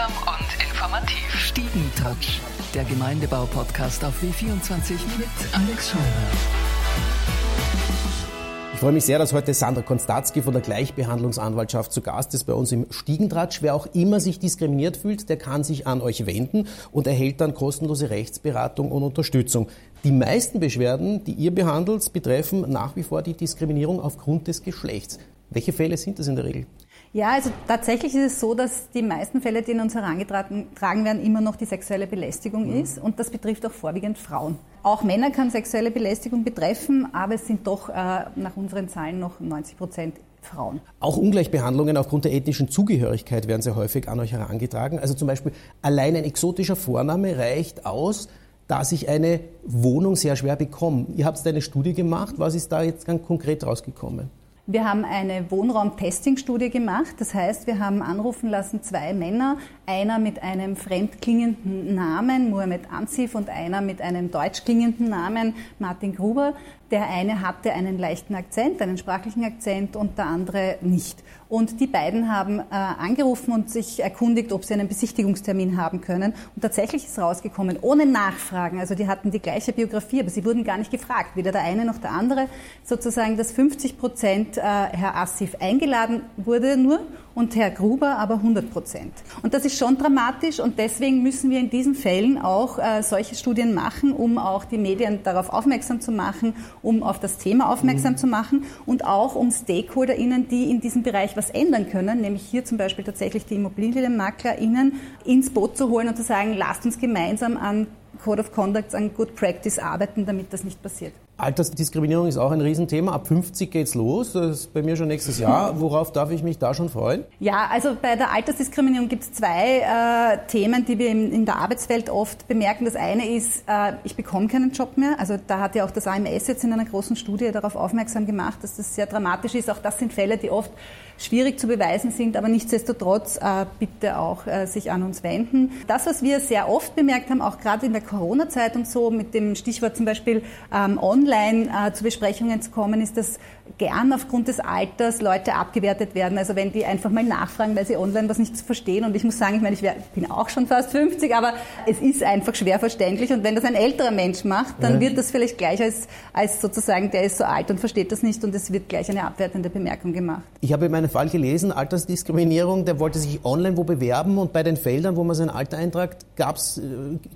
Unterhaltsam und informativ. Stiegentouch, der Gemeindebau-Podcast auf W24 mit Alex Scheuer. Ich freue mich sehr, dass heute Sandra Konstatzki von der Gleichbehandlungsanwaltschaft zu Gast ist bei uns im Stiegentratsch. Wer auch immer sich diskriminiert fühlt, der kann sich an euch wenden und erhält dann kostenlose Rechtsberatung und Unterstützung. Die meisten Beschwerden, die ihr behandelt, betreffen nach wie vor die Diskriminierung aufgrund des Geschlechts. Welche Fälle sind das in der Regel? Ja, also tatsächlich ist es so, dass die meisten Fälle, die in uns herangetragen werden, immer noch die sexuelle Belästigung mhm. ist. Und das betrifft auch vorwiegend Frauen. Auch Männer kann sexuelle Belästigung betreffen, aber es sind doch äh, nach unseren Zahlen noch 90 Prozent Frauen. Auch Ungleichbehandlungen aufgrund der ethnischen Zugehörigkeit werden sehr häufig an euch herangetragen. Also zum Beispiel allein ein exotischer Vorname reicht aus, dass ich eine Wohnung sehr schwer bekomme. Ihr habt eine Studie gemacht. Was ist da jetzt ganz konkret rausgekommen? Wir haben eine Wohnraum-Testing-Studie gemacht. Das heißt, wir haben anrufen lassen zwei Männer, einer mit einem fremdklingenden Namen, Mohamed Ansif, und einer mit einem deutsch klingenden Namen, Martin Gruber. Der eine hatte einen leichten Akzent, einen sprachlichen Akzent und der andere nicht. Und die beiden haben äh, angerufen und sich erkundigt, ob sie einen Besichtigungstermin haben können. Und tatsächlich ist rausgekommen, ohne Nachfragen. Also die hatten die gleiche Biografie, aber sie wurden gar nicht gefragt, weder der eine noch der andere. Sozusagen, dass 50 Prozent äh, Herr Assif eingeladen wurde nur und Herr Gruber aber 100 Prozent. Und das ist schon dramatisch und deswegen müssen wir in diesen Fällen auch äh, solche Studien machen, um auch die Medien darauf aufmerksam zu machen, um auf das Thema aufmerksam mhm. zu machen und auch um StakeholderInnen, die in diesem Bereich was ändern können, nämlich hier zum Beispiel tatsächlich die ImmobilienmaklerInnen ins Boot zu holen und zu sagen, lasst uns gemeinsam an Code of Conduct, an Good Practice arbeiten, damit das nicht passiert. Altersdiskriminierung ist auch ein Riesenthema. Ab 50 geht's los. Das ist bei mir schon nächstes Jahr. Worauf darf ich mich da schon freuen? Ja, also bei der Altersdiskriminierung gibt es zwei äh, Themen, die wir in, in, der Arbeitswelt oft bemerken. Das eine ist, äh, ich bekomme keinen Job mehr. Also da hat ja auch das AMS jetzt in einer großen Studie darauf aufmerksam gemacht, dass das sehr dramatisch ist. Auch das sind Fälle, die oft schwierig zu beweisen sind, aber nichtsdestotrotz äh, bitte auch äh, sich an uns wenden. Das, was wir sehr oft bemerkt haben, auch gerade in der Corona-Zeit und so, mit dem Stichwort zum Beispiel ähm, online äh, zu Besprechungen zu kommen, ist, dass gern aufgrund des Alters Leute abgewertet werden. Also wenn die einfach mal nachfragen, weil sie online was nicht verstehen. Und ich muss sagen, ich meine, ich wär, bin auch schon fast 50, aber es ist einfach schwer verständlich. Und wenn das ein älterer Mensch macht, dann ja. wird das vielleicht gleich als, als sozusagen, der ist so alt und versteht das nicht und es wird gleich eine abwertende Bemerkung gemacht. Ich habe in meinem Fall gelesen, Altersdiskriminierung, der wollte sich online wo bewerben und bei den Feldern, wo man sein Alter eintragt, gab es äh,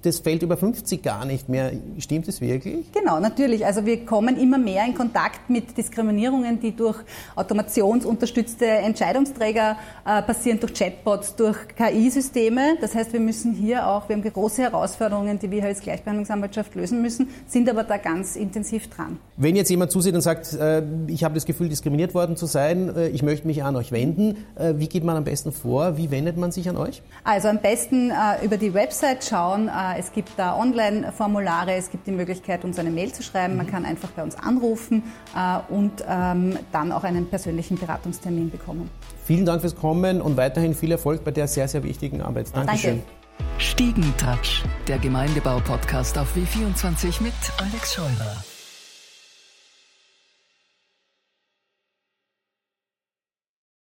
das Feld über 50 gar nicht mehr. Stimmt das wirklich? Genau, natürlich. Also wir kommen immer mehr in Kontakt mit Diskriminierung Optimierungen, die durch automationsunterstützte Entscheidungsträger äh, passieren, durch Chatbots, durch KI-Systeme. Das heißt, wir müssen hier auch, wir haben große Herausforderungen, die wir als Gleichbehandlungsanwaltschaft lösen müssen, sind aber da ganz intensiv dran. Wenn jetzt jemand zusieht und sagt, äh, ich habe das Gefühl, diskriminiert worden zu sein, äh, ich möchte mich an euch wenden, äh, wie geht man am besten vor? Wie wendet man sich an euch? Also am besten äh, über die Website schauen. Äh, es gibt da Online-Formulare, es gibt die Möglichkeit, uns eine Mail zu schreiben. Man kann einfach bei uns anrufen und ähm, dann auch einen persönlichen Beratungstermin bekommen. Vielen Dank fürs Kommen und weiterhin viel Erfolg bei der sehr, sehr wichtigen Arbeit. Dankeschön. Danke. Stiegentouch, der Gemeindebau-Podcast auf W24 mit Alex Scheurer.